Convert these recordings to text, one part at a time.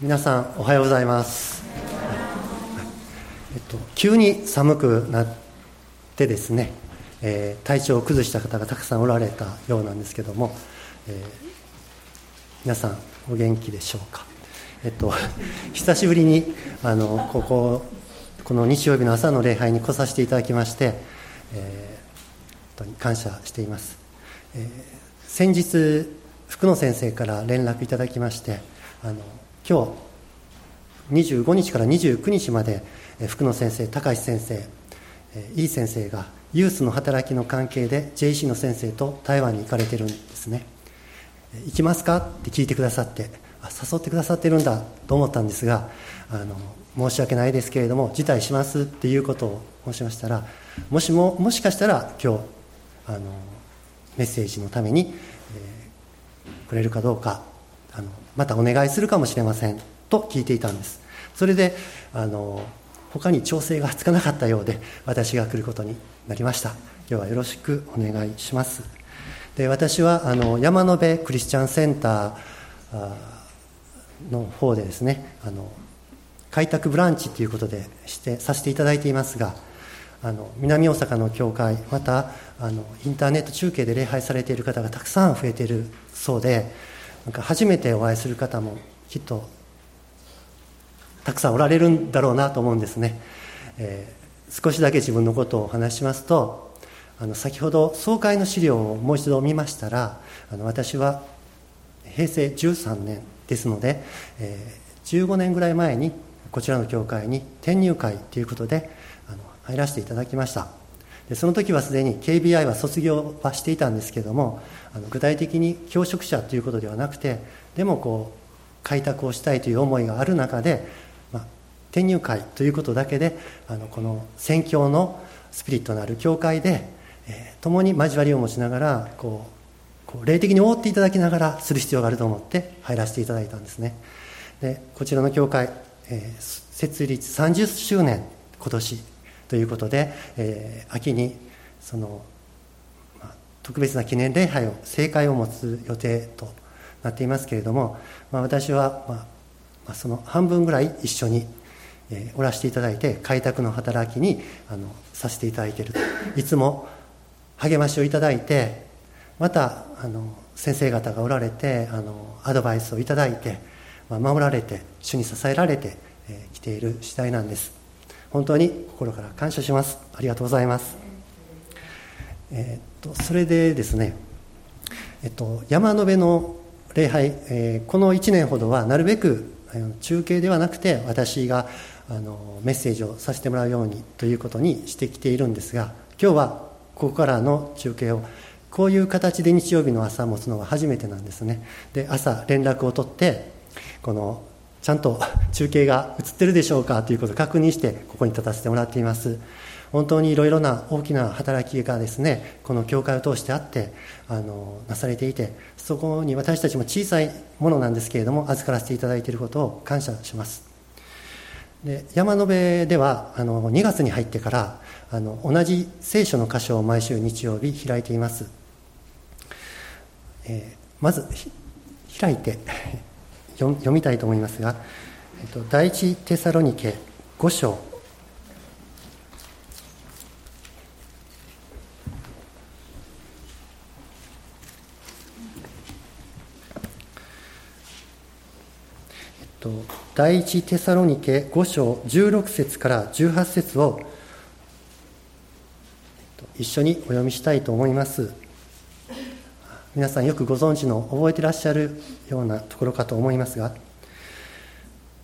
皆さんおはようございます、えっと、急に寒くなってですね、えー、体調を崩した方がたくさんおられたようなんですけども、えー、皆さんお元気でしょうか？えっと 久しぶりにあのこここの日曜日の朝の礼拝に来させていただきまして、えー、本当に感謝しています、えー、先日福野先生から連絡いただきましてあの今日25日から29日まで福野先生高橋先生いい先生がユースの働きの関係で JC の先生と台湾に行かれてるんですね。行きますか？って聞いてくださって誘ってくださってるんだと思ったんですがあの申し訳ないですけれども辞退しますっていうことを申しましたらもしももしかしたら今日あのメッセージのために、えー、くれるかどうかまたお願いするかもしれません。と聞いていたんです。それであの他に調整がつかなかったようで私が来ることになりました。今日はよろしくお願いします。で私はあの山辺クリスチャンセンターの方でですねあの開拓ブランチということでしてさせていただいていますがあの南大阪の教会またあのインターネット中継で礼拝されている方がたくさん増えているそうでなんか初めてお会いする方もきっとたくさんおられるんだろうなと思うんですね、えー、少しだけ自分のことをお話しますとあの先ほど総会の資料をもう一度見ましたらあの私は平成13年ですので、えー、15年ぐらい前にこちらの教会に転入会ということであの入らせていただきました。でその時はすでに KBI は卒業はしていたんですけどもあの具体的に教職者ということではなくてでもこう開拓をしたいという思いがある中で、まあ、転入会ということだけであのこの宣教のスピリットのある教会で、えー、共に交わりを持ちながらこうこう霊的に覆っていただきながらする必要があると思って入らせていただいたんですね。でこちらの教会、えー、設立30周年今年ということで、えー、秋にその、まあ、特別な記念礼拝を正会を持つ予定となっていますけれども、まあ、私は、まあ、まあ、その半分ぐらい一緒に、えー、おらせていただいて開拓の働きにあのさせていただいていると。いつも励ましをいただいてまたあの先生方がおられてあのアドバイスをいただいて、まあ、守られて主に支えられてき、えー、ている次第なんです。本当に心から感謝します。ありがとうございます。えー、っとそれでですねえっと山辺の礼拝、えー、この1年ほどはなるべく中継ではなくて私があのメッセージをさせてもらうようにということにしてきているんですが今日はここからの中継をこういう形で日曜日の朝持つのは初めてなんですね。で朝連絡を取ってこのちゃんと中継が映ってるでしょうかということを確認してここに立たせてもらっています。本当にいろいろな大きな働きがですねこの教会を通してあってあのなされていてそこに私たちも小さいものなんですけれども預からせていただいていることを感謝します。で山辺ではあの2月に入ってからあの同じ聖書の箇所を毎週日曜日開いています、えー、まず開いて読みたいと思いますが、えっと、第一テサロニケ5章えっと、第一テサロニケ5章16節から18節を一緒にお読みしたいと思います。皆さんよくご存知の覚えてらっしゃるようなところかと思いますが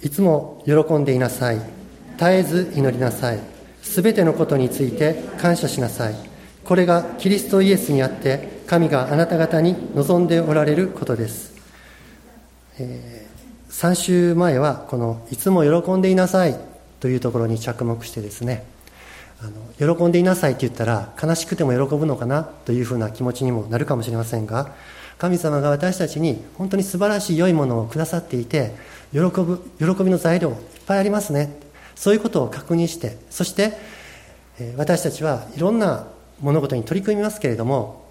いつも喜んでいなさい。絶えず祈りなさい。すべてのことについて感謝しなさい。これがキリストイエスにあって神があなた方に望んでおられることです、えー、3週前はこの「いつも喜んでいなさい」というところに着目してですねあの喜んでいなさいって言ったら悲しくても喜ぶのかなというふうな気持ちにもなるかもしれませんが神様が私たちに本当に素晴らしい良いものをくださっていて喜ぶ喜びの材料いっぱいありますね。そういうことを確認してそして私たちはいろんな物事に取り組みますけれども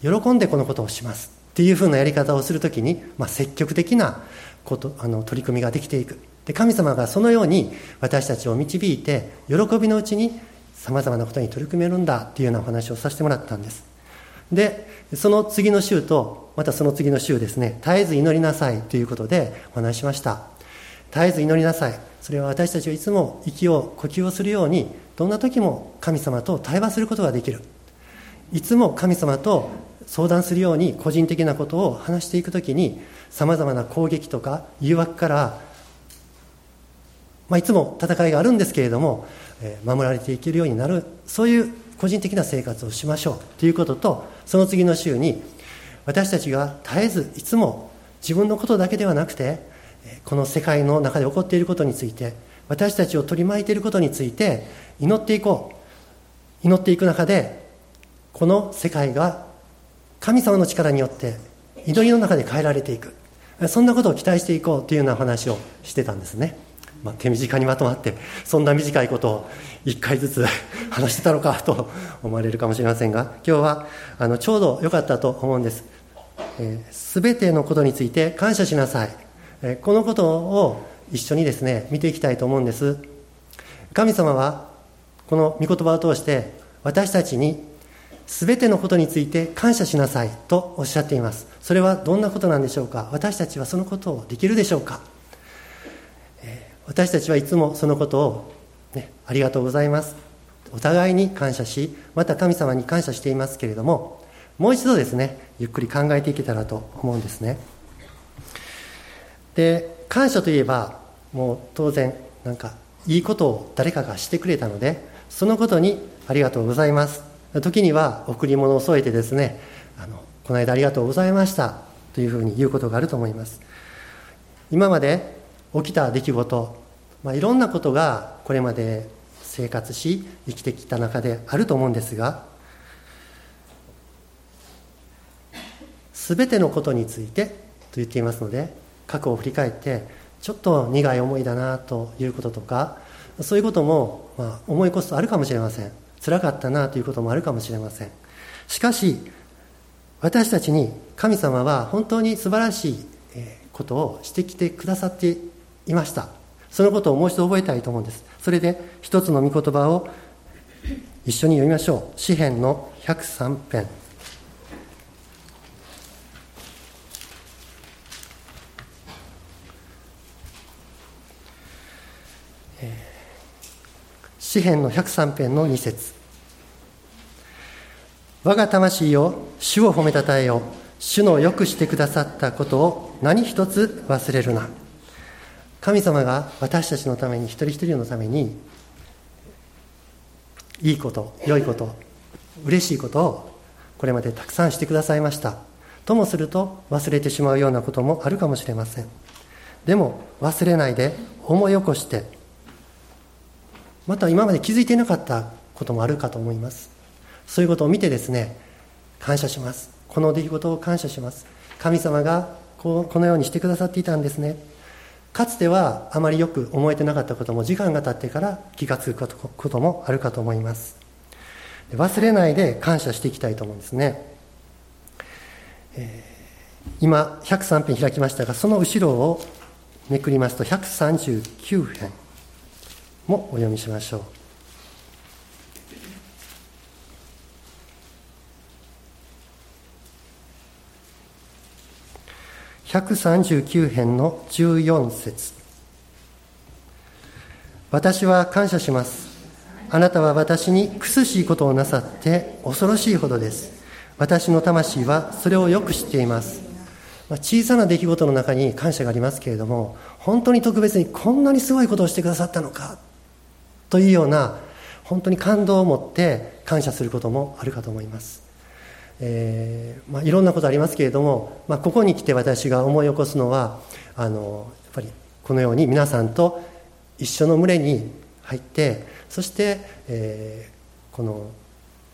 喜んでこのことをしますっていうふうなやり方をするときに、まあ、積極的なことあの取り組みができていく。で神様がそのように私たちを導いて喜びのうちにさまざまなことに取り組めるんだっていうようなお話をさせてもらったんです。でその次の週とまたその次の週ですね絶えず祈りなさいということでお話しました。絶えず祈りなさい。それは私たちはいつも息を呼吸をするようにどんな時も神様と対話することができる。いつも神様と相談するように個人的なことを話していく時にさまざまな攻撃とか誘惑から、まあ、いつも戦いがあるんですけれども、えー、守られていけるようになるそういう個人的な生活をしましょうということとその次の週に私たちが絶えずいつも自分のことだけではなくてこの世界の中で起こっていることについて私たちを取り巻いていることについて祈っていこう祈っていく中でこの世界が神様の力によって祈りの中で変えられていく。そんなことを期待していこうというような話をしてたんですね、まあ、手短にまとまってそんな短いことを1回ずつ 話してたのかと思われるかもしれませんが今日はあのちょうど良かったと思うんです。すべ、えー、てのことについて感謝しなさい。えこのことを一緒にですね見ていきたいと思うんです。神様はこの御言葉を通して私たちに全てのことについて感謝しなさいとおっしゃっています。それはどんなことなんでしょうか？私たちはそのことをできるでしょうか？私たちはいつもそのことを、ね、ありがとうございます。お互いに感謝しまた神様に感謝していますけれどももう一度ですねゆっくり考えていけたらと思うんですね。で感謝といえばもう当然なんかいいことを誰かがしてくれたのでそのことにありがとうございます。時には贈り物を添えてですねあのこの間ありがとうございましたというふうに言うことがあると思います。今まで起きた出来事、まあ、いろんなことがこれまで生活し生きてきた中であると思うんですが全てのことについてと言っていますので過去を振り返ってちょっと苦い思いだなということとかそういうことも、まあ、思い起こすとあるかもしれません。辛かったなということもあるかもしれません。しかし私たちに神様は本当に素晴らしいことをしてきてくださっていました。そのことをもう一度覚えたいと思うんです。それで一つの御言葉を一緒に読みましょう。詩篇の103編。詩篇の103編の2節。我が魂よ主を褒めたたえよ。主のよくしてくださったことを何一つ忘れるな。神様が私たちのために一人一人のためにいいこと良いこと嬉しいことをこれまでたくさんしてくださいました。ともすると忘れてしまうようなこともあるかもしれません。でも忘れないで思い起こしてまた今まで気づいていなかったこともあるかと思います。そういうことを見てですね感謝します。この出来事を感謝します。神様がここのようにしてくださっていたんですね。かつてはあまりよく思えてなかったことも時間が経ってから気がつくこともあるかと思います忘れないで感謝していきたいと思うんですね、えー、今103編開きましたがその後ろをめくりますと139編もお読みしましょう。139編の14節私は感謝します。あなたは私に苦しいことをなさって恐ろしいほどです。私の魂はそれをよく知っています。ま小さな出来事の中に感謝がありますけれども、本当に特別にこんなにすごいことをしてくださったのかというような本当に感動を持って感謝することもあるかと思います、えーまあ、いろんなことありますけれども、まあ、ここに来て私が思い起こすのはあのやっぱりこのように皆さんと一緒の群れに入ってそして、えー、この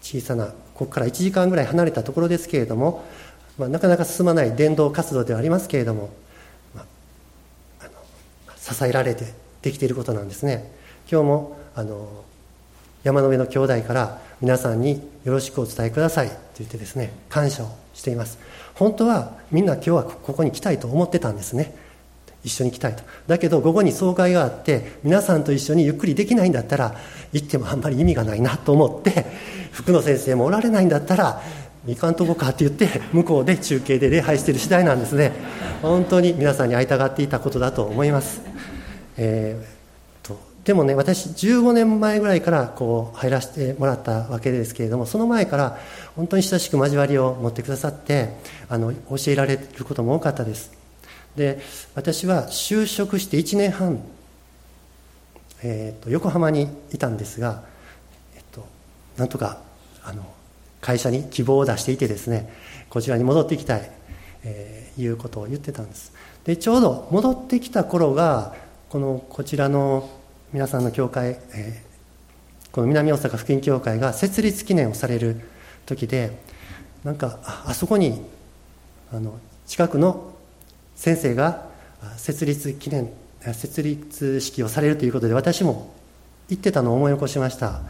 小さなここから1時間ぐらい離れたところですけれども、まあ、なかなか進まない伝道活動ではありますけれども、まあ、あの支えられてできていることなんですね。今日もあの山の上の兄弟から皆さんによろしくお伝えください。と言ってですね感謝をしています。本当はみんな今日はここに来たいと思ってたんですね。一緒に来たいと。だけど午後に総会があって皆さんと一緒にゆっくりできないんだったら行ってもあんまり意味がないなと思って福野先生もおられないんだったらいかんとこかって言って向こうで中継で礼拝している次第なんですね。本当に皆さんに会いたがっていたことだと思います、えー、でもね私15年前ぐらいからこう入らせてもらったわけですけれどもその前から本当に親しく交わりを持ってくださってあの教えられることも多かったです。で私は就職して1年半、えーと、横浜にいたんですが、えっと、なんとかあの会社に希望を出していてですねこちらに戻っていきたい、えー、いうことを言ってたんです。でちょうど戻ってきた頃がこのこちらの皆さんの教会、えー、この南大阪福音教会が設立記念をされる時でなんかあそこにあの近くの先生が設立記念設立式をされるということで私も行ってたのを思い起こしました。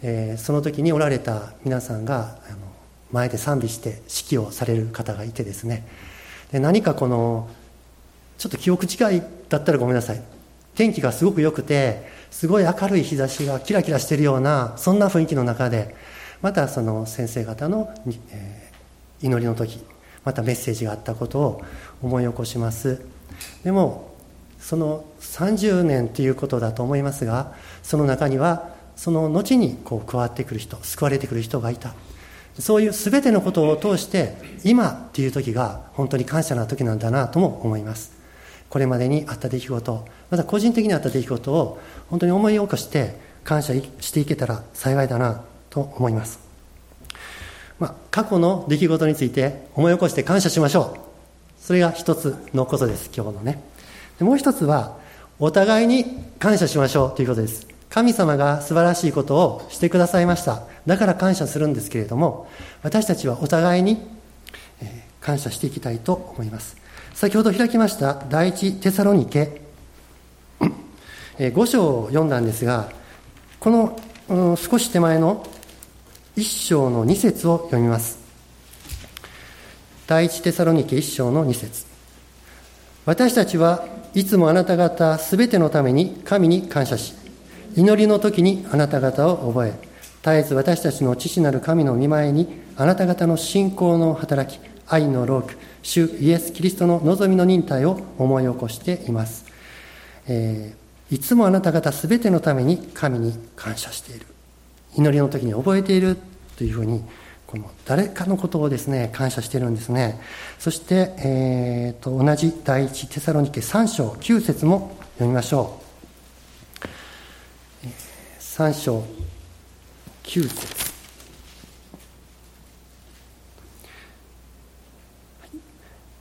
えー、その時におられた皆さんがあの前で賛美して指揮をされる方がいてですね。で何かこのちょっと記憶違いだったらごめんなさい。天気がすごく良くてすごい明るい日差しがキラキラしてるようなそんな雰囲気の中でまたその先生方の、えー、祈りの時またメッセージがあったことを思い起こします。でもその30年ということだと思いますがその中にはその後にこう加わってくる人救われてくる人がいた。そういう全てのことを通して今っていう時が本当に感謝な時なんだなとも思います。これまでにあった出来事また個人的にあった出来事を本当に思い起こして感謝していけたら幸いだなと思います、まあ、過去の出来事について思い起こして感謝しましょう。それが一つのことです今日のね。でもう一つはお互いに感謝しましょうということです。神様が素晴らしいことをしてくださいました。だから感謝するんですけれども私たちはお互いに感謝していきたいと思います。先ほど開きました第一テサロニケ5章を読んだんですがこの、うん、少し手前の1章の2節を読みます。第一テサロニケ1章の2節。私たちはいつもあなた方すべてのために神に感謝し祈りの時にあなた方を覚え絶えず私たちの父なる神の御前にあなた方の信仰の働き愛の労苦主イエス・キリストの望みの忍耐を思い起こしています、えー、いつもあなた方すべてのために神に感謝している。祈りの時に覚えているというふうにこの誰かのことをですね感謝しているんですね。そして、えーと、と同じ第一テサロニケ3章9節も読みましょう。3章9節。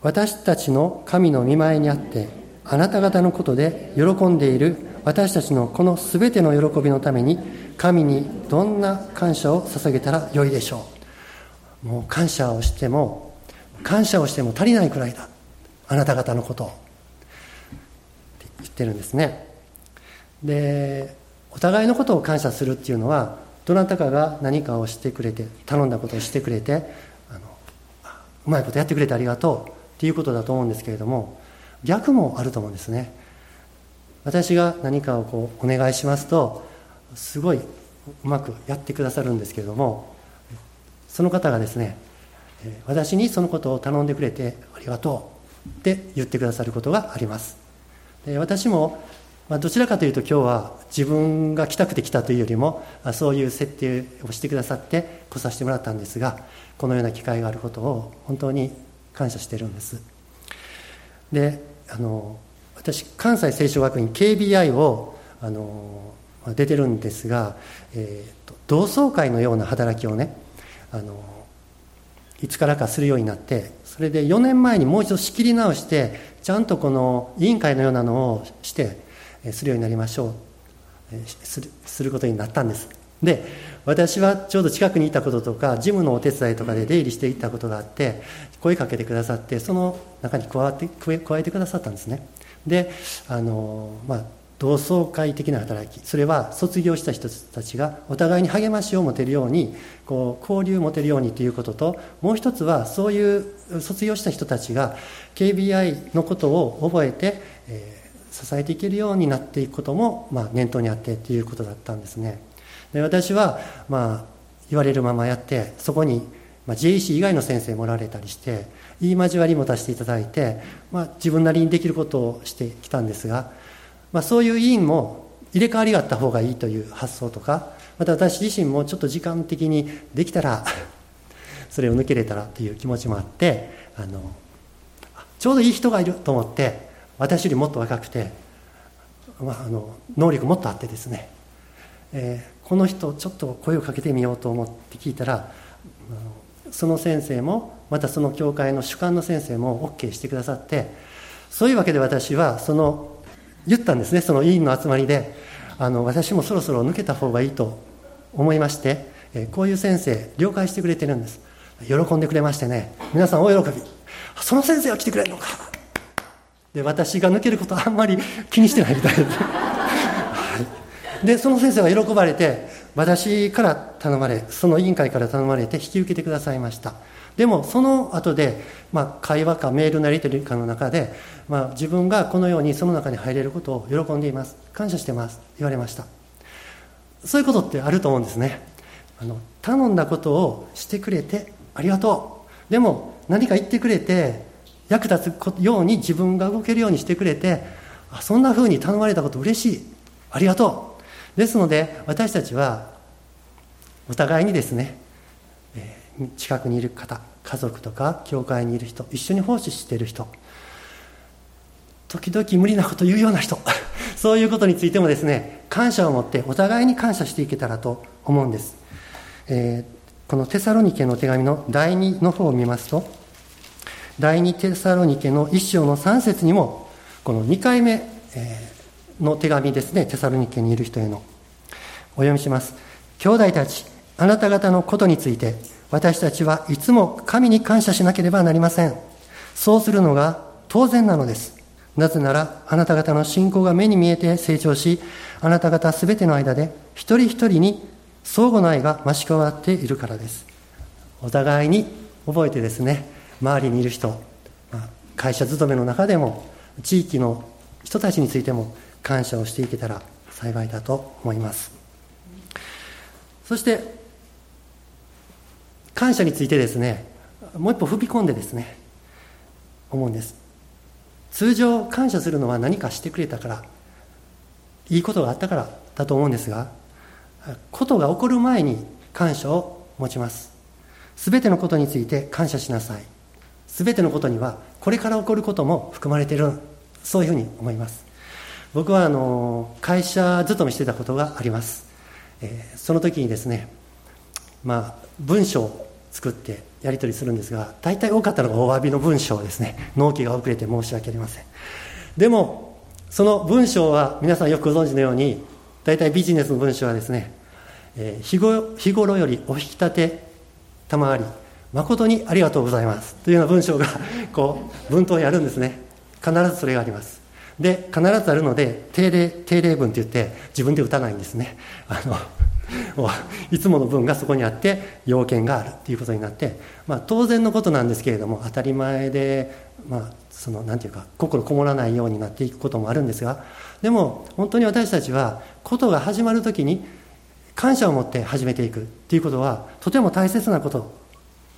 私たちの神の見前にあってあなた方のことで喜んでいる私たちのこのすべての喜びのために神にどんな感謝を捧げたらよいでしょう。もう感謝をしても感謝をしても足りないくらいだ。あなた方のことを。って言ってるんですね。でお互いのことを感謝するっていうのはどなたかが何かをしてくれて頼んだことをしてくれてあのうまいことやってくれてありがとうっていうことだと思うんですけれども逆もあると思うんですね。私が何かをこうお願いしますとすごいうまくやってくださるんですけれどもその方がですね私にそのことを頼んでくれてありがとうって言ってくださることがあります。で私もまあ、どちらかというと今日は自分が来たくて来たというよりもそういう設定をしてくださって来させてもらったんですがこのような機会があることを本当に感謝してるんです。であの私関西聖書学院 KBI をあの出てるんですが、えーと、同窓会のような働きをねあのいつからかするようになってそれで4年前にもう一度仕切り直してちゃんとこの委員会のようなのをしてするようになりましょう。するすることになったんです。で私はちょうど近くにいたこととか事務のお手伝いとかで出入りしていったことがあって声かけてくださってその中に加わって加えてくださったんですね。であのまあ同窓会的な働きそれは卒業した人たちがお互いに励ましを持てるようにこう交流を持てるようにということともう一つはそういう卒業した人たちが KBI のことを覚えてえー、支えていけるようになっていくことも、まあ、念頭にあってということだったんですね。で私は、まあ、言われるままやってそこに、まあ、JEC 以外の先生もおられたりして言い交わりも出していただいて、まあ、自分なりにできることをしてきたんですが、まあ、そういう委員も入れ替わりがあった方がいいという発想とかまた私自身もちょっと時間的にできたら それを抜けれたらという気持ちもあってあのちょうどいい人がいると思って私よりもっと若くて、まあ、あの能力もっとあってですね、えー、この人ちょっと声をかけてみようと思って聞いたらその先生もまたその教会の主幹の先生も OK してくださってそういうわけで私はその言ったんですねその委員の集まりであの私もそろそろ抜けた方がいいと思いまして、え、こういう先生了解してくれてるんです。喜んでくれましてね皆さん大喜び。その先生は来てくれるのか。で私が抜けることあんまり気にしてないみたいで。す、でその先生は喜ばれて私から頼まれその委員会から頼まれて引き受けてくださいました。でもその後で、まあ、会話かメールなりとりかの中で、まあ、自分がこのようにその中に入れることを喜んでいます。感謝してます。言われました。そういうことってあると思うんですね。あの頼んだことをしてくれてありがとう。でも何か言ってくれて役立つように自分が動けるようにしてくれてあそんなふうに頼まれたこと嬉しい。ありがとう。ですので私たちはお互いにですね、近くにいる方家族とか教会にいる人一緒に奉仕している人時々無理なこと言うような人 そういうことについてもですね感謝を持ってお互いに感謝していけたらと思うんです、えーこのテサロニケの手紙の第2の方を見ますと、第2テサロニケの1章の3節にも、この2回目の手紙ですね、テサロニケにいる人への。お読みします。兄弟たち、あなた方のことについて、私たちはいつも神に感謝しなければなりません。そうするのが当然なのです。なぜなら、あなた方の信仰が目に見えて成長し、あなた方すべての間で、一人一人に相互の愛が増し加わっているからですお互いに覚えてですね周りにいる人会社勤めの中でも地域の人たちについても感謝をしていけたら幸いだと思います。そして感謝についてですねもう一歩踏み込んでですね思うんです。通常感謝するのは何かしてくれたからいいことがあったからだと思うんですがことが起こる前に感謝を持ちます。すべてのことについて感謝しなさい。すべてのことにはこれから起こることも含まれているそういうふうに思います。僕はあの会社勤めしてたことがあります、えー、その時にですねまあ文章を作ってやり取りするんですが大体多かったのがお詫びの文章ですね。納期が遅れて申し訳ありません。でもその文章は皆さんよくご存知のように大体ビジネスの文章はですねえー、日頃日頃よりお引き立て賜り誠にありがとうございます。というような文章がこう文頭にあるんですね。必ずそれがあります。で必ずあるので定例定例文って言って自分で打たないんですね。あのいつもの文がそこにあって要件があるっていうことになって、まあ、当然のことなんですけれども当たり前で、まあ、そのなんていうか心こもらないようになっていくこともあるんですがでも本当に私たちはことが始まる時に感謝を持って始めていくということはとても大切なこと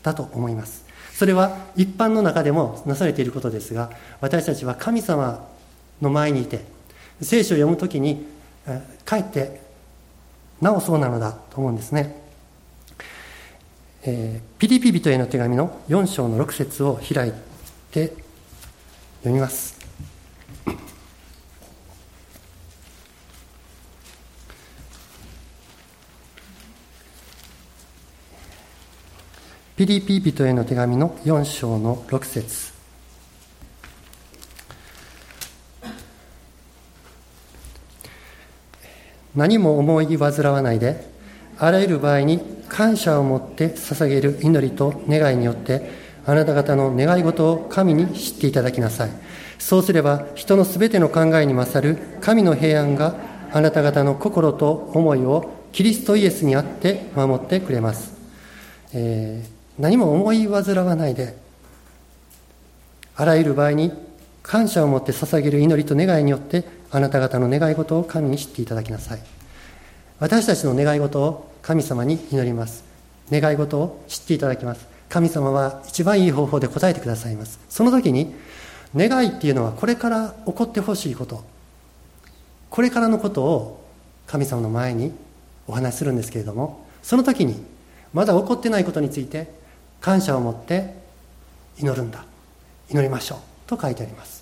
だと思います。それは一般の中でもなされていることですが私たちは神様の前にいて聖書を読むときにかえってなおそうなのだと思うんですね、えー、ピリピ人への手紙の4章の6節を開いて読みます。ピリピ人への手紙の4章の6節。何も思い煩わないであらゆる場合に感謝を持って捧げる祈りと願いによってあなた方の願い事を神に知っていただきなさい。そうすれば人のすべての考えに勝る神の平安があなた方の心と思いをキリストイエスにあって守ってくれます、えー何も思い煩わないであらゆる場合に感謝を持って捧げる祈りと願いによってあなた方の願い事を神に知っていただきなさい。私たちの願い事を神様に祈ります。願い事を知っていただきます。神様は一番いい方法で答えてくださいます。その時に願いっていうのはこれから起こってほしいこと。これからのことを神様の前にお話しするんですけれどもその時にまだ起こってないことについて感謝を持って祈るんだ。祈りましょう。と書いてあります。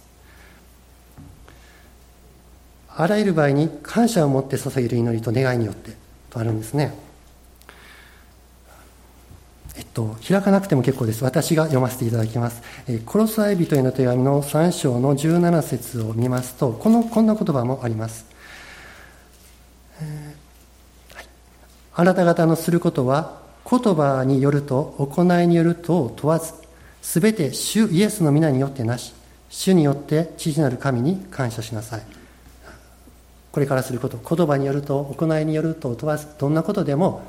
あらゆる場合に感謝を持って捧げる祈りと願いによってとあるんですねえっと、開かなくても結構です。私が読ませていただきます。えー、コロサイ人への手紙の3章の17節を見ますと、この、こんな言葉もあります。えーはい、あなた方のすることは、言葉によると行いによると問わず、すべて主イエスの皆によってなし、主によって父なる神に感謝しなさい。これからすること、言葉によると行いによると問わず、どんなことでも、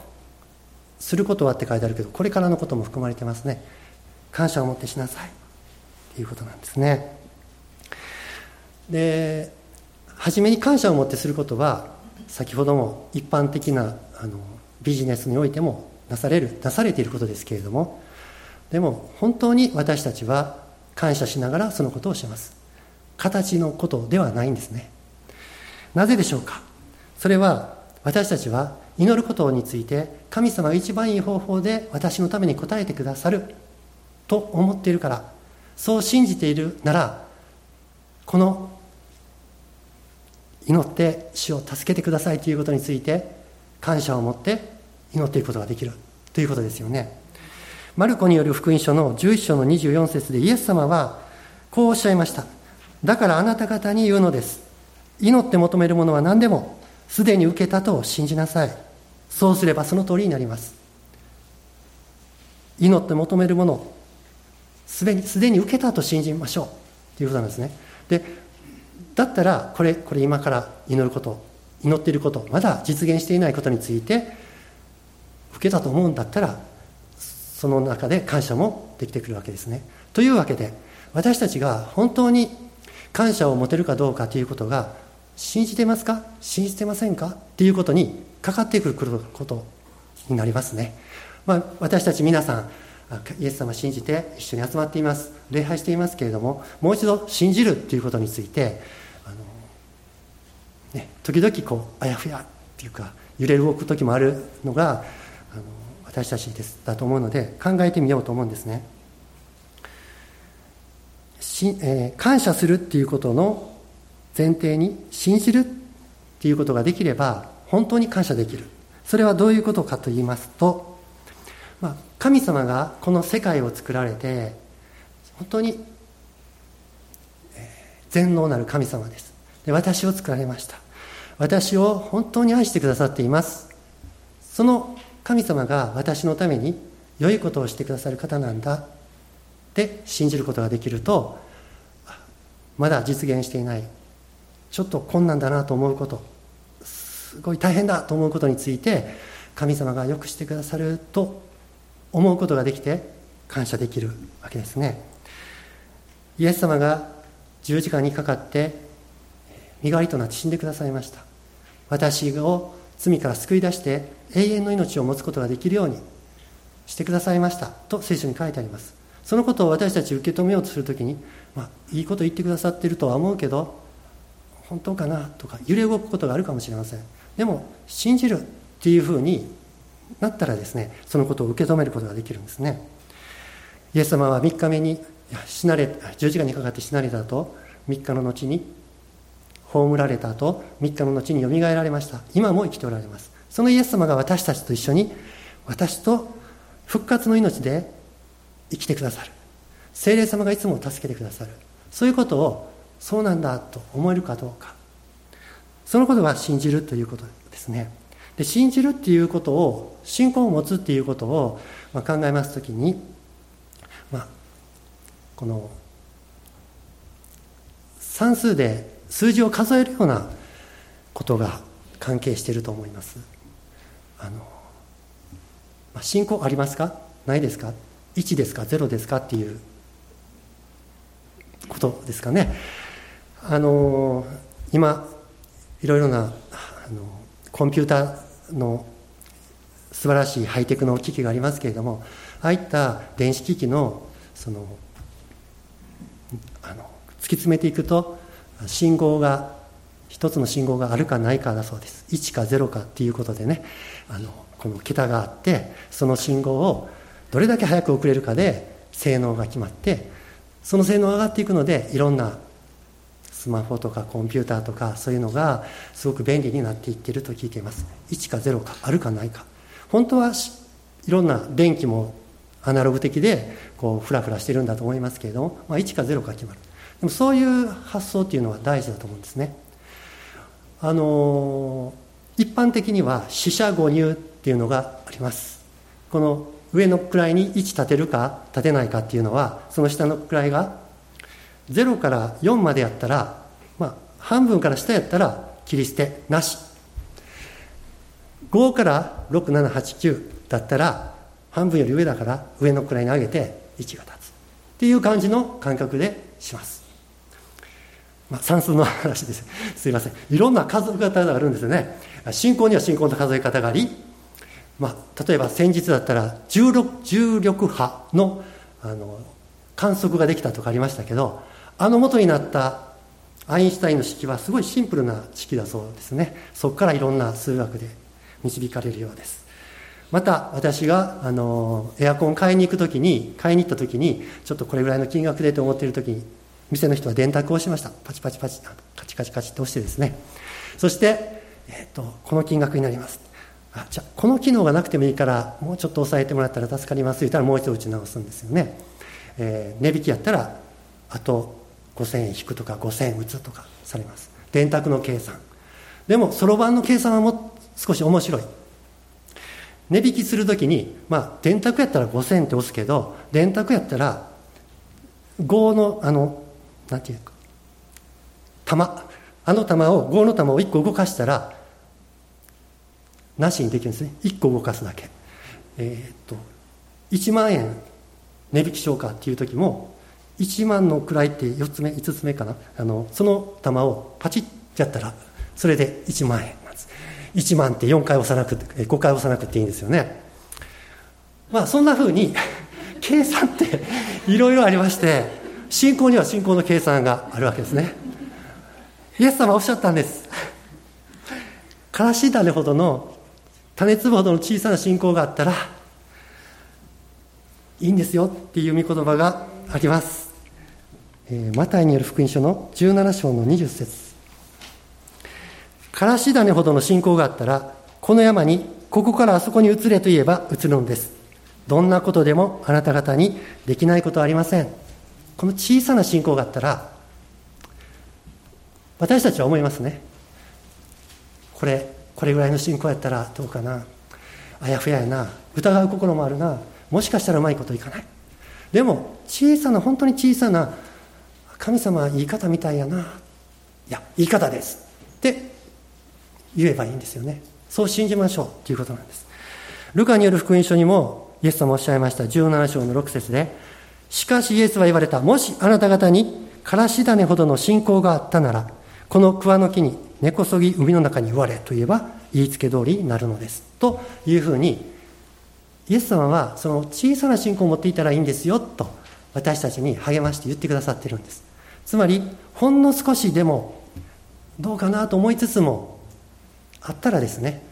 することはって書いてあるけど、これからのことも含まれてますね。感謝を持ってしなさい。っていうことなんですね。で、初めに感謝を持ってすることは、先ほども一般的なあのビジネスにおいてもなされるなされていることですけれどもでも本当に私たちは感謝しながらそのことをします形のことではないんですねなぜでしょうか？それは私たちは祈ることについて神様が一番いい方法で私のために答えてくださると思っているからそう信じているならこの祈って主を助けてくださいということについて感謝を持って祈っていくことができるということですよね。マルコによる福音書の11章の24節でイエス様はこうおっしゃいました。だからあなた方に言うのです。祈って求めるものは何でもすでに受けたと信じなさい。そうすればその通りになります。祈って求めるものすでにすでに受けたと信じましょうということなんですね。で、だったらこれ、これ今から祈ること、祈っていること、まだ実現していないことについて受けたと思うんだったらその中で感謝もできてくるわけですね。というわけで私たちが本当に感謝を持てるかどうかということが信じてますか？信じてませんか？っていうことにかかってくることになりますね。まあ、私たち皆さんイエス様信じて一緒に集まっています。礼拝していますけれどももう一度信じるっていうことについてあの、ね、時々こうあやふやっていうか揺れ動く時もあるのがあの私たちですだと思うので考えてみようと思うんですね。し、えー、感謝するっていうことの前提に信じるっていうことができれば本当に感謝できる。それはどういうことかと言いますと、まあ、神様がこの世界を作られて本当に、全能なる神様です。で私を作られました。私を本当に愛してくださっています。その神様が私のために良いことをしてくださる方なんだ。って信じることができるとまだ実現していない。ちょっと困難だなと思うことすごい大変だと思うことについて神様がよくしてくださると思うことができて感謝できるわけですね。イエス様が十字架にかかって身代わりとなって死んでくださいました。私を罪から救い出して永遠の命を持つことができるようにしてくださいました。と聖書に書いてあります。そのことを私たち受け止めようとするときに、まあ、いいこと言ってくださっているとは思うけど本当かなとか揺れ動くことがあるかもしれません。でも信じるっていうふうになったらですねそのことを受け止めることができるんですね。イエス様は3日目に死なれ十字架にかかって死なれた後3日の後に葬られた後3日の後によみがえられました。今も生きておられます。そのイエス様が私たちと一緒に私と復活の命で生きてくださる。精霊様がいつも助けてくださる。そういうことをそうなんだと思えるかどうか。そのことが信じるということですね。で信じるっていうことを信仰を持つっていうことを、まあ、考えますときに、まあ、この算数で数字を数えるようなことが関係していると思います。あの、まあ、信仰ありますか？ないですか？1ですか？0ですか？っていうことですかね。あの今いろいろなあのコンピューターの素晴らしいハイテクの機器がありますけれどもああいった電子機器のそのあの突き詰めていくと信号が一つの信号があるかないかだそうです。1か0かっていうことでねあのこの桁があってその信号をどれだけ早く送れるかで性能が決まってその性能が上がっていくのでいろんなスマホとかコンピューターとかそういうのがすごく便利になっていってると聞いています。1か0かあるかないか。本当はいろんな電気もアナログ的でこうフラフラしてるんだと思いますけれども、まあ、1か0か決まる。でもそういう発想っていうのは大事だと思うんですね。あの一般的には四捨五入っていうのがあります。この上の位に1立てるか立てないかっていうのはその下の位が0から4までやったら、まあ、半分から下やったら切り捨てなし5から6789だったら半分より上だから上の位に上げて1が立つっていう感じの感覚でしますまあ、算数の話です。すいません。いろんな数え方があるんですよね。信仰には信仰の数え方があり、まあ、例えば先日だったら重力重力波のあの観測ができたとかありましたけど、あの元になったアインシュタインの式はすごいシンプルな式だそうですね。そこからいろんな数学で導かれるようです。また私があのエアコン買いに行くときに買いに行ったときにちょっとこれぐらいの金額でと思っているときに店の人は電卓をしました。パチパチパチカチカチカチと押してですね。そして、えーと、この金額になります。あじゃあこの機能がなくてもいいからもうちょっと抑えてもらったら助かります。言ったらもう一度打ち直すんですよね、えー、値引きやったらあと5000円引くとか5000円打つとかされます。電卓の計算。でもそろばんの計算はも少し面白い。値引きするときに、まあ、電卓やったら5000円って押すけど電卓やったら5のあのなんていうか玉。あの玉を5の玉を1個動かしたらなしにできるんですね。1個動かすだけ。えー、っと1万円値引きしようかっていう時も1万の位って4つ目5つ目かな？あのその玉をパチッてやったらそれで1万円なんです。1万って4回押さなくて5回押さなくていいんですよね。まあそんなふうに 計算っていろいろありまして信仰には信仰の計算があるわけですね。イエス様おっしゃったんです。からし種ほどの種粒ほどの小さな信仰があったらいいんですよっていう御言葉があります、マタイによる福音書の17章の20節。からし種ほどの信仰があったらこの山にここからあそこに移れと言えば移るのです。どんなことでもあなた方にできないことはありません。この小さな信仰があったら私たちは思いますね。これこれぐらいの信仰やったらどうかな。あやふややな。疑う心もあるな。もしかしたらうまいこといかない。でも小さな本当に小さな神様は言い方みたいやないや言い方ですって言えばいいんですよねそう信じましょうということなんですルカによる福音書にもイエス様おっしゃいました17章の6節でしかしイエスは言われた。もしあなた方にからし種ほどの信仰があったなら、この桑の木に根こそぎ海の中に言われと言えば言いつけ通りになるのです。というふうに、イエス様はその小さな信仰を持っていたらいいんですよと私たちに励まして言ってくださってるんです。つまり、ほんの少しでもどうかなと思いつつも、あったらですね、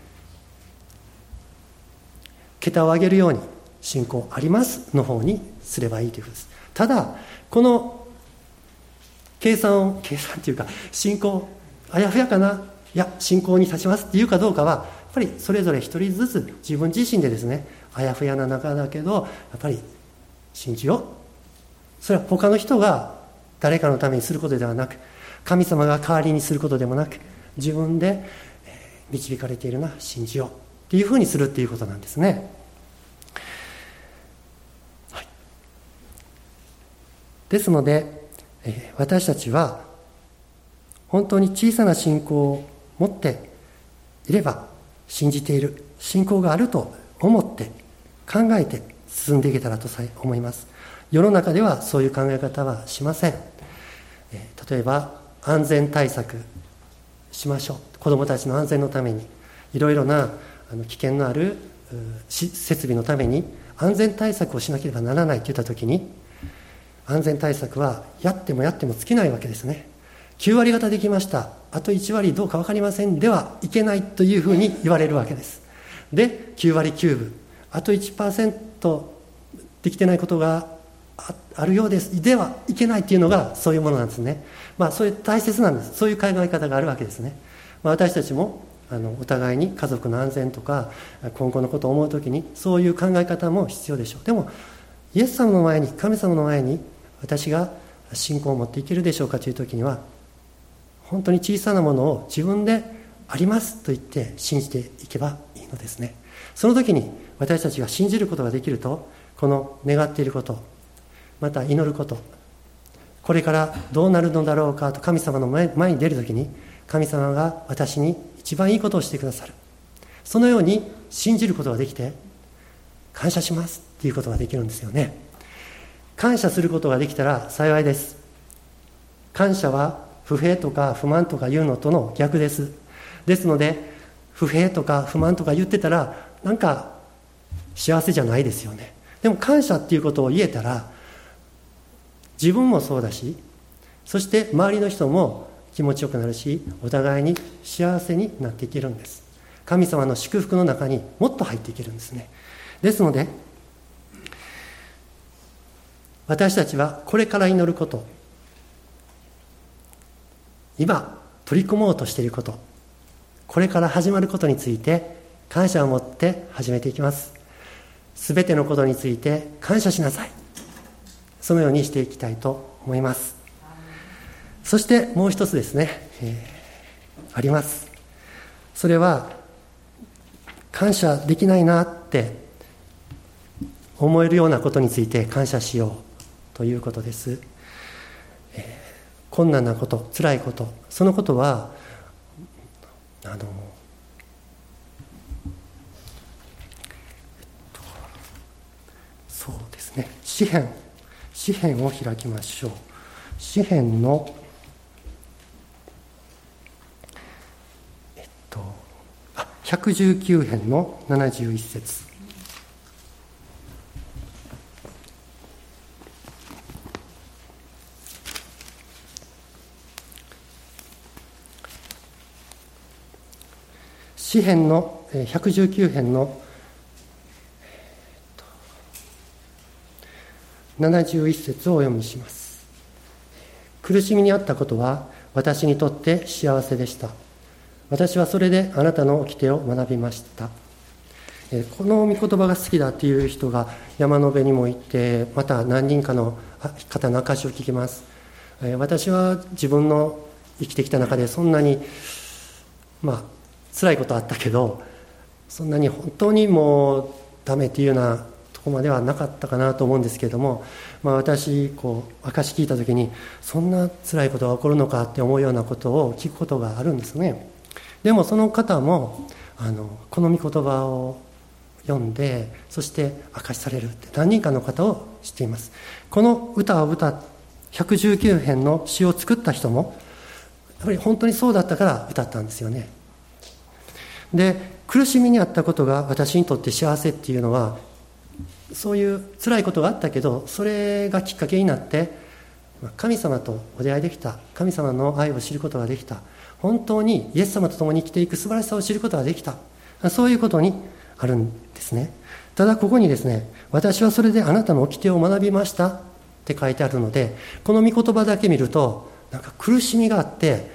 桁を上げるように信仰ありますの方にすればいいということです。ただこの計算を計算というか信仰あやふやかないや信仰に立ちますっていうかどうかはやっぱりそれぞれ一人ずつ自分自身でですねあやふやな中だけどやっぱり信じようそれは他の人が誰かのためにすることではなく神様が代わりにすることでもなく自分で導かれているな信じようっていうふうにするっていうことなんですね。ですので、私たちは本当に小さな信仰を持っていれば信じている信仰があると思って考えて進んでいけたらとさえ思います。世の中ではそういう考え方はしません。例えば安全対策しましょう。子どもたちの安全のために。いろいろな危険のある設備のために安全対策をしなければならないといった時に安全対策はやってもやっても尽きないわけですね。9割方できました。あと1割どうか分かりませんではいけないというふうに言われるわけです。で9割9分。あと1%できてないことがあるようです。ではいけないっていうのがそういうものなんですね。まあそれ大切なんです。そういう考え方があるわけですね、まあ、私たちもあのお互いに家族の安全とか今後のことを思う時にそういう考え方も必要でしょう。でもイエス様の前に神様の前に私が信仰を持っていけるでしょうかという時には本当に小さなものを自分でありますと言って信じていけばいいのですね。その時に私たちが信じることができるとこの願っていることまた祈ること。これからどうなるのだろうかと神様の前に出る時に神様が私に一番いいことをしてくださる。そのように信じることができて感謝しますっていうことができるんですよね。感謝することができたら幸いです。感謝は不平とか不満とか言うのとの逆です。ですので不平とか不満とか言ってたらなんか幸せじゃないですよね。でも感謝っていうことを言えたら自分もそうだしそして周りの人も気持ちよくなるしお互いに幸せになっていけるんです。神様の祝福の中にもっと入っていけるんですね。ですので私たちはこれから祈ること今取り組もうとしていることこれから始まることについて感謝を持って始めていきます。すべてのことについて感謝しなさい。そのようにしていきたいと思います。そしてもう一つですね、えー、あります。それは感謝できないなって思えるようなことについて感謝しようということです、えー、困難なこと辛いことそのことはあのそうですね。詩篇。詩篇を開きましょう。詩篇のえっとあ119編の71節。詩編の119編の71節をお読みします。苦しみにあったことは私にとって幸せでした。私はそれであなたの掟を学びました。この御言葉が好きだっていう人が山の上にも行ってまた何人かの方の証しを聞きます。私は自分の生きてきた中でそんなにまあ辛いことあったけどそんなに本当にもうダメっていうようなこまではなかったかなと思うんですけれども、まあ、私こう証聞いた時にそんな辛いことが起こるのかって思うようなことを聞くことがあるんですね。でもその方もあのこの御言葉を読んでそして証しされるって何人かの方を知っています。この歌を歌119編の詩を作った人もやっぱり本当にそうだったから歌ったんですよね。で苦しみにあったことが私にとって幸せっていうのはそういう辛いことがあったけどそれがきっかけになって神様とお出会いできた神様の愛を知ることができた。本当にイエス様と共に生きていく素晴らしさを知ることができた。そういうことにあるんですね。ただここにですね私はそれであなたの掟を学びました。って書いてあるのでこの御言葉だけ見るとなんか苦しみがあって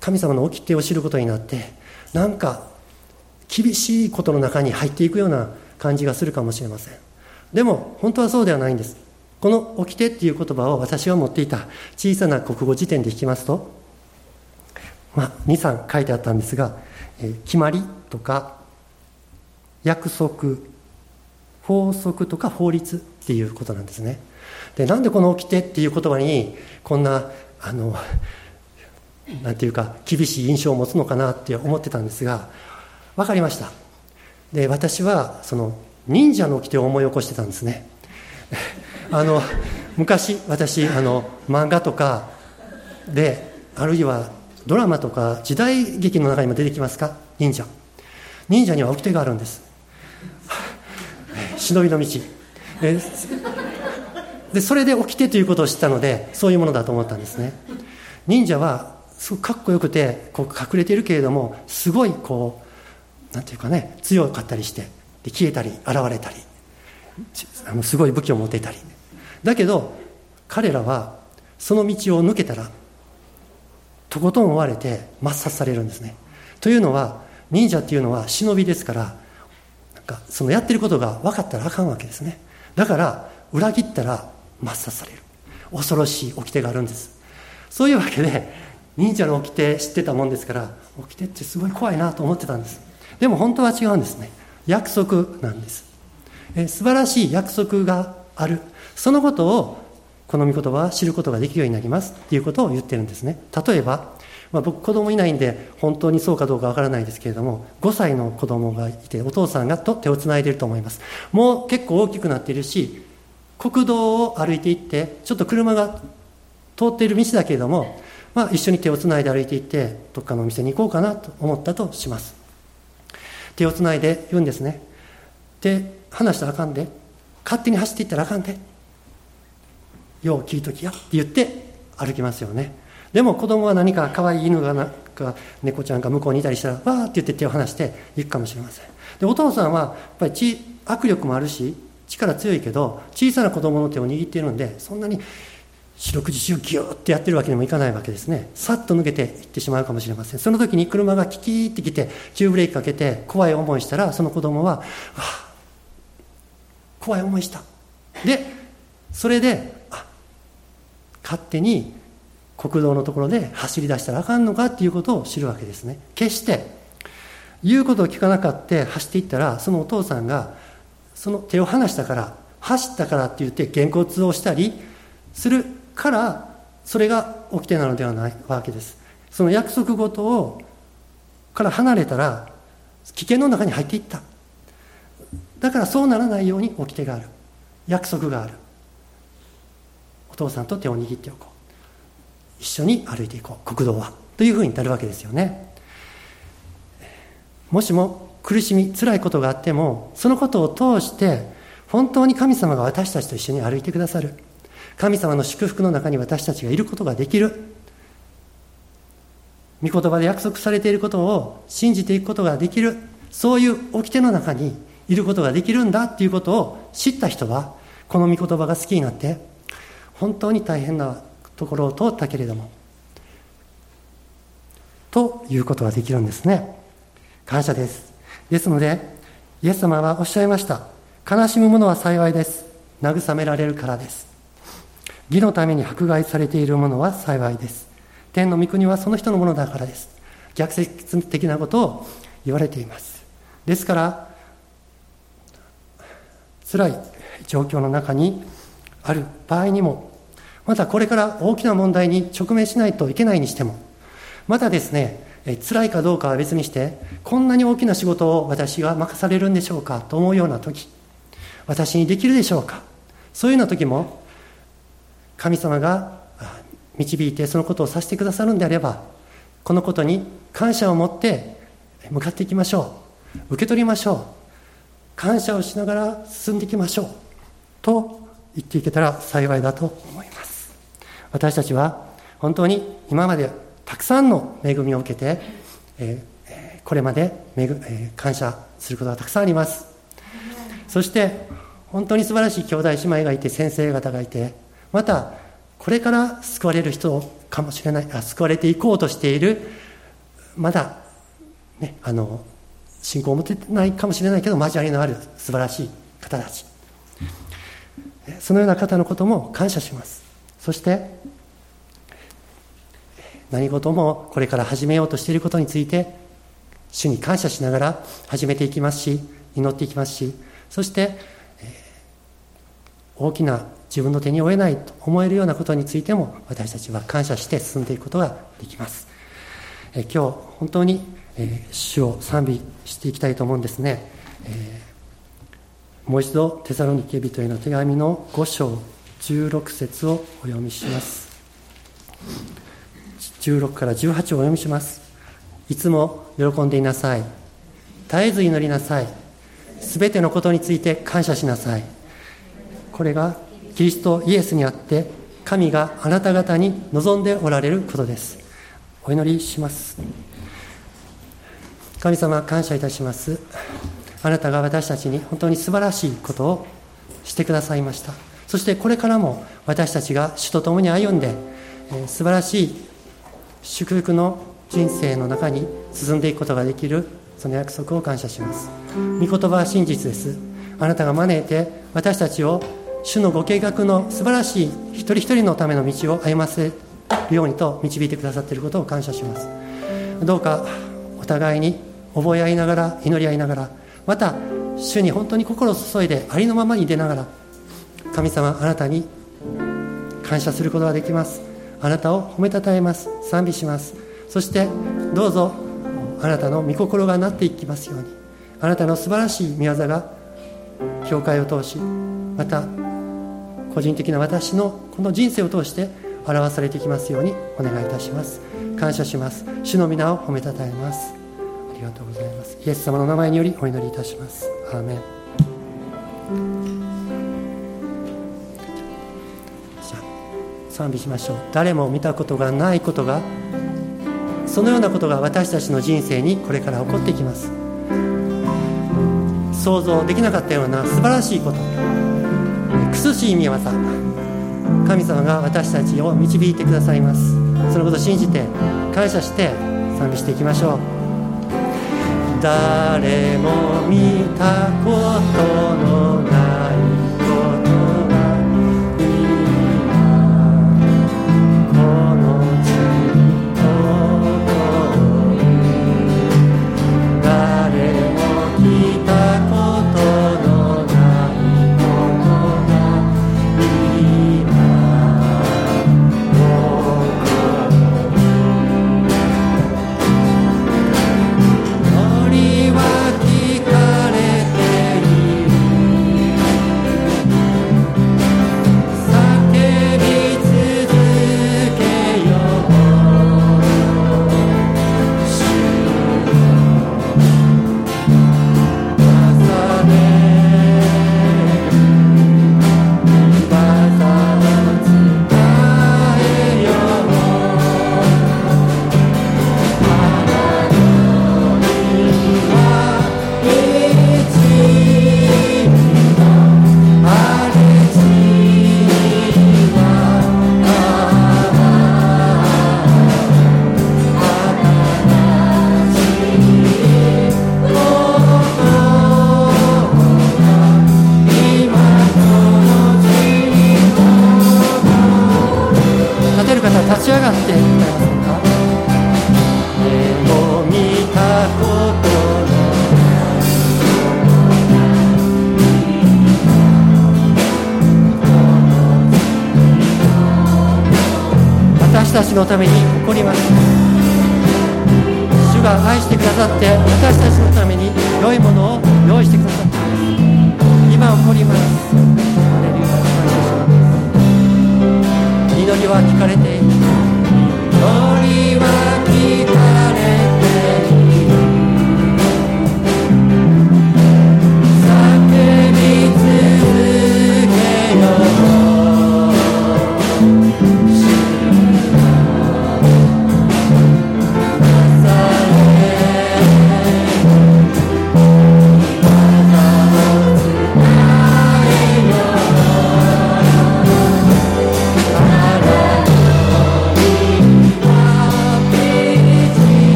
神様の掟を知ることになってなんか厳しいことの中に入っていくような感じがするかもしれません。でも本当はそうではないんです。この「起きて」っていう言葉を私が持っていた。小さな国語辞典で引きますと、まあ、23書いてあったんですが、え、決まりとか約束法則とか法律っていうことなんですね。でなんでこの「起きて」っていう言葉にこんなあのなんていうか厳しい印象を持つのかなって思ってたんですが分かりました。で私はその忍者の掟を思い起こしてたんですね。あの昔私あの漫画とかであるいはドラマとか時代劇の中にも出てきますか？忍者。忍者には掟があるんです。忍びの道。でそれで起きてということを知ったのでそういうものだと思ったんですね。忍者はすごくかっこよくてこう隠れているけれどもすごいこうなんていうかね強かったりしてで消えたり現れたり。あのすごい武器を持てたり。だけど彼らはその道を抜けたらとことん追われて抹殺されるんですね。というのは忍者っていうのは忍びですからなんかそのやってることが分かったらあかんわけですね。だから裏切ったら抹殺される。恐ろしい掟があるんです。そういうわけで忍者の掟知ってたもんですから掟ってすごい怖いなと思ってたんです。でも本当は違うんですね。約束なんです。え素晴らしい約束がある。そのことをこの御言葉は知ることができるようになりますっていうことを言ってるんですね。例えば、まあ、僕子供いないんで本当にそうかどうかわからないですけれども5歳の子供がいてお父さんがと手をつないでいると思います。もう結構大きくなっているし国道を歩いていってちょっと車が通っている道だけれども、まあ、一緒に手をつないで歩いていってどっかのお店に行こうかなと思ったとします。手をつないで言うんですね。で話したらあかんで。勝手に走っていったらあかんでよう聞いときやって言って歩きますよね。でも子供は何か可愛い犬がなんか猫ちゃんが向こうにいたりしたらわーって言って手を離して行くかもしれません。でお父さんはやっぱり握力もあるし力強いけど小さな子供の手を握っているんでそんなに四六時中ギューってやってるわけにもいかないわけですね。さっと抜けていってしまうかもしれません。その時に車がキキーってきて急ブレーキかけて怖い思いしたらその子供は「あ怖い思いした」でそれで勝手に国道のところで走り出したらあかんのかっていうことを知るわけですね。決して言うことを聞かなかって走っていったらそのお父さんがその手を離したから走ったからって言ってげんこつをしたりするからそれが起きてなのではないわけです。その約束事をから離れたら危険の中に入っていった。だからそうならないように掟がある。約束がある。お父さんと手を握っておこう。一緒に歩いていこう。国道は。というふうになるわけですよね。もしも苦しみ辛いことがあってもそのことを通して本当に神様が私たちと一緒に歩いてくださる。神様の祝福の中に私たちがいることができる。御言葉で約束されていることを信じていくことができる。そういう掟の中にいることができるんだっていうことを知った人はこの御言葉が好きになって本当に大変なところを通ったけれどもということができるんですね。感謝です。ですのでイエス様はおっしゃいました。悲しむ者は幸いです。慰められるからです。義のために迫害されている者は幸いです。天の御国はその人のものだからです。逆説的なことを言われています。ですから辛い状況の中にある場合にもまたこれから大きな問題に直面しないといけないにしてもまたですねえ辛いかどうかは別にしてこんなに大きな仕事を私が任されるんでしょうかと思うような時私にできるでしょうか。そういうような時も神様が導いてそのことをさせてくださるんであればこのことに感謝を持って向かっていきましょう。受け取りましょう。感謝をしながら進んでいきましょう。と言っていけたら幸いだと思います。私たちは本当に今までたくさんの恵みを受けて、えー、これまで恵、えー、感謝することがたくさんあります。そして本当に素晴らしい兄弟姉妹がいて先生方がいてまたこれから救われる人かもしれないあ救われていこうとしているまだ、ね、あの信仰を持てないかもしれないけど交わりのある素晴らしい方たち。そのような方のことも感謝します。そして何事もこれから始めようとしていることについて主に感謝しながら始めていきますし祈っていきますしそして、大きな自分の手に負えないと思えるようなことについても私たちは感謝して進んでいくことができます、え今日本当に、え主を賛美していきたいと思うんですね、えもう一度テサロニケ人への手紙の5章16節をお読みします。16から18をお読みします。いつも喜んでいなさい。絶えず祈りなさい。すべてのことについて感謝しなさい。これがキリストイエスにあって神があなた方に望んでおられることです。お祈りします。神様感謝いたします。あなたが私たちに本当に素晴らしいことをしてくださいました。そしてこれからも私たちが主と共に歩んで、えー、素晴らしい祝福の人生の中に進んでいくことができるその約束を感謝します。御言葉は真実です。あなたが招いて私たちを主のご計画の素晴らしい一人一人のための道を歩ませるようにと導いてくださっていることを感謝します。どうかお互いに覚え合いながら祈り合いながらまた主に本当に心を注いでありのままに出ながら神様あなたに感謝することができます。あなたを褒めたたえます。賛美します。そしてどうぞあなたの御心がなっていきますように。あなたの素晴らしい御業が教会を通しまた個人的な私のこの人生を通して表されてきますようにお願いいたします。感謝します。主の皆を褒めたたえます。ありがとうございます。イエス様の名前によりお祈りいたします。アーメン。じゃあ賛美しましょう。誰も見たことがないことがそのようなことが私たちの人生にこれから起こっていきます。想像できなかったような素晴らしいこと。しい見業神様が私たちを導いてくださいます。そのことを信じて感謝して賛美していきましょう。誰も見たことののた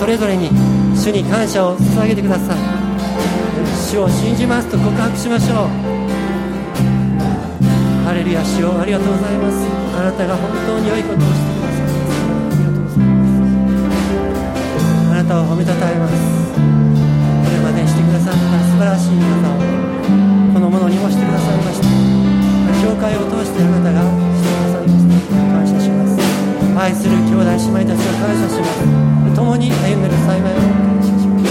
それぞれに主に感謝を捧げてください。主を信じますと告白しましょう。ハレルヤ主をありがとうございます。あなたが本当に良いことをしてくださいますありがとうございますあなたを褒めたたえます。これまでしてくださった素晴らしい方をこのものにもしてくださいました。教会を通してあなたがしてくださいました。感謝します。愛する兄弟姉妹たちを感謝します。共に歩んでる幸いを感謝します。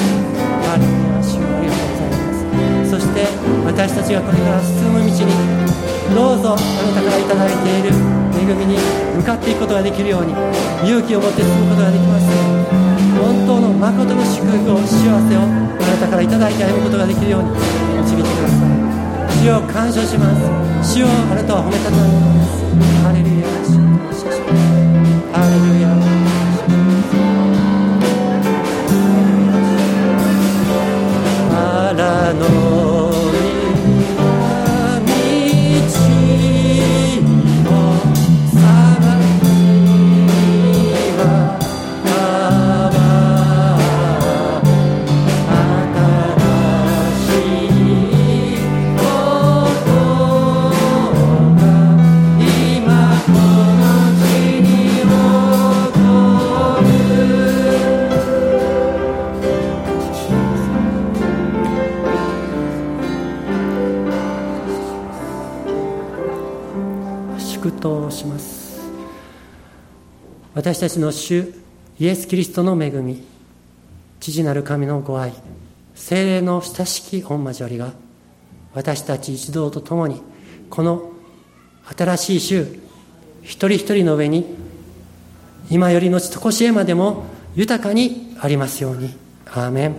ハレルヤ主をありがとうございます。そして私たちがこれから進む道にどうぞあなたから頂いている恵みに向かっていくことができるように勇気を持って進むことができます本当の誠の祝福を幸せをあなたから頂いて歩むことができるように導いてください。主を感謝します。主をあなたは褒めたたえます。ハレルヤ。私たちの主イエス・キリストの恵み父なる神のご愛精霊の親しき御交わりが私たち一同と共にこの新しい週一人一人の上に今よりのちとこしえまでも豊かにありますように。アーメン。